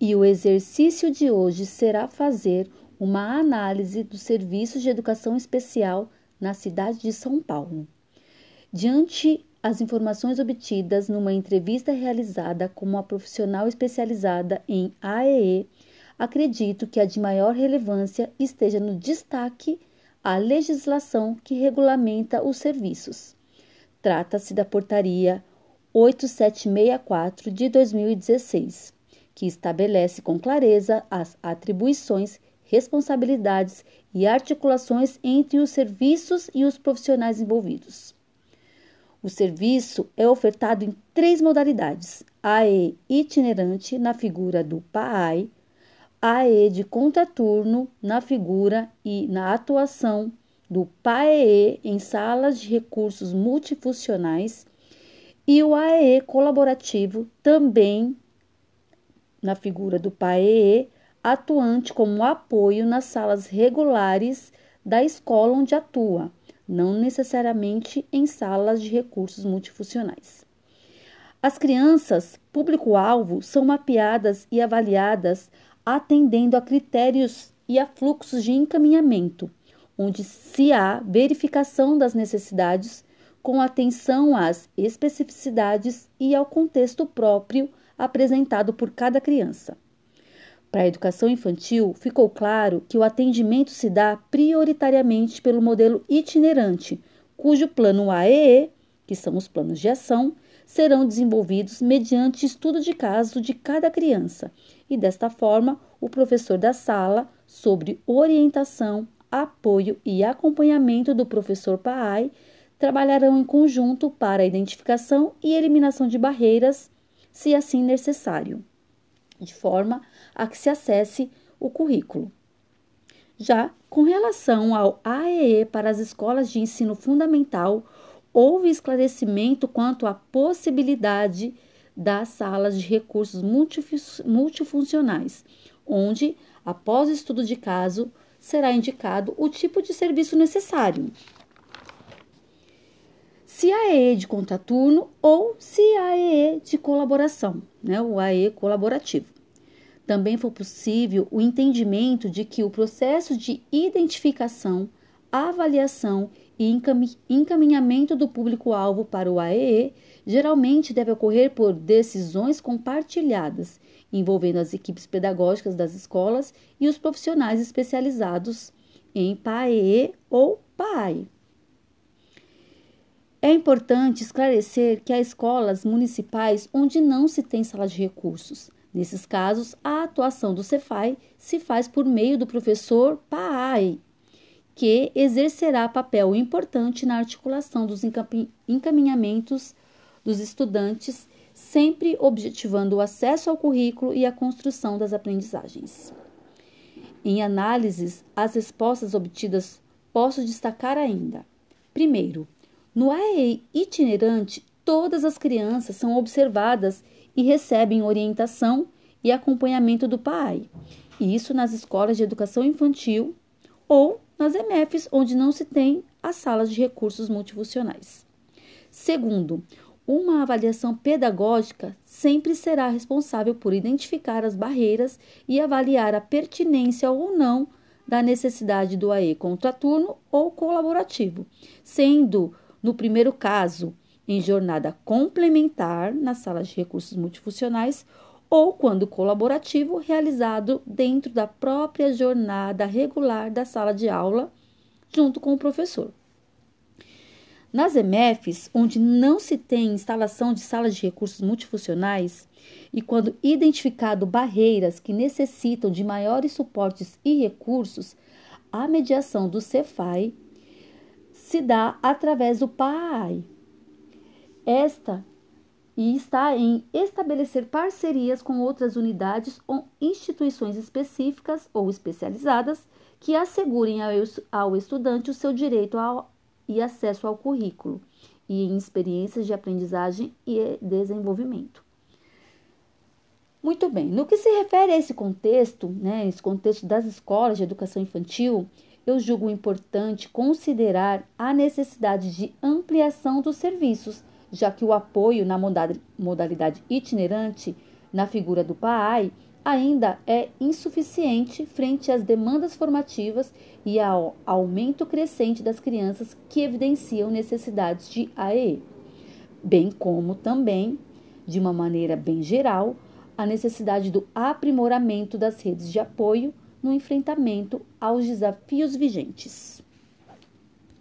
E o exercício de hoje será fazer uma análise dos serviços de educação especial na cidade de São Paulo. Diante as informações obtidas numa entrevista realizada com uma profissional especializada em AEE, acredito que a de maior relevância esteja no destaque a legislação que regulamenta os serviços. Trata-se da Portaria 8764 de 2016, que estabelece com clareza as atribuições, responsabilidades e articulações entre os serviços e os profissionais envolvidos. O serviço é ofertado em três modalidades: AE itinerante na figura do PAI, AE de contraturno na figura e na atuação do PAEE em salas de recursos multifuncionais e o AEE colaborativo também na figura do PAEE, atuante como apoio nas salas regulares da escola onde atua, não necessariamente em salas de recursos multifuncionais. As crianças, público-alvo, são mapeadas e avaliadas atendendo a critérios e a fluxos de encaminhamento, onde se há verificação das necessidades com atenção às especificidades e ao contexto próprio apresentado por cada criança. Para a educação infantil, ficou claro que o atendimento se dá prioritariamente pelo modelo itinerante, cujo plano AEE, que são os planos de ação, serão desenvolvidos mediante estudo de caso de cada criança, e desta forma, o professor da sala, sobre orientação, apoio e acompanhamento do professor PAI, trabalharão em conjunto para a identificação e eliminação de barreiras, se assim necessário, de forma a que se acesse o currículo. Já com relação ao AEE para as escolas de ensino fundamental, houve esclarecimento quanto à possibilidade das salas de recursos multifuncionais, onde, após estudo de caso, será indicado o tipo de serviço necessário se AE de contraturno ou se AE de colaboração, né, o AE colaborativo. Também foi possível o entendimento de que o processo de identificação, avaliação e encaminhamento do público-alvo para o AEE geralmente deve ocorrer por decisões compartilhadas, envolvendo as equipes pedagógicas das escolas e os profissionais especializados em PAEE ou PAI. É importante esclarecer que há escolas municipais onde não se tem sala de recursos. Nesses casos, a atuação do Cefai se faz por meio do professor PAI, que exercerá papel importante na articulação dos encaminhamentos dos estudantes, sempre objetivando o acesso ao currículo e a construção das aprendizagens. Em análises, as respostas obtidas posso destacar ainda: primeiro, no AEI itinerante, todas as crianças são observadas e recebem orientação e acompanhamento do pai. Isso nas escolas de educação infantil ou nas MFs, onde não se tem as salas de recursos multifuncionais. Segundo, uma avaliação pedagógica sempre será responsável por identificar as barreiras e avaliar a pertinência ou não da necessidade do AE contraturno ou colaborativo, sendo no primeiro caso, em jornada complementar nas salas de recursos multifuncionais ou quando colaborativo realizado dentro da própria jornada regular da sala de aula, junto com o professor. Nas MFs, onde não se tem instalação de salas de recursos multifuncionais e quando identificado barreiras que necessitam de maiores suportes e recursos, a mediação do Cefai se dá através do PAI. Esta e está em estabelecer parcerias com outras unidades ou instituições específicas ou especializadas que assegurem ao estudante o seu direito ao, e acesso ao currículo e em experiências de aprendizagem e desenvolvimento. Muito bem, no que se refere a esse contexto, né, esse contexto das escolas de educação infantil, eu julgo importante considerar a necessidade de ampliação dos serviços, já que o apoio na modalidade itinerante, na figura do PAI, ainda é insuficiente frente às demandas formativas e ao aumento crescente das crianças que evidenciam necessidades de AEE, bem como também, de uma maneira bem geral, a necessidade do aprimoramento das redes de apoio no enfrentamento aos desafios vigentes.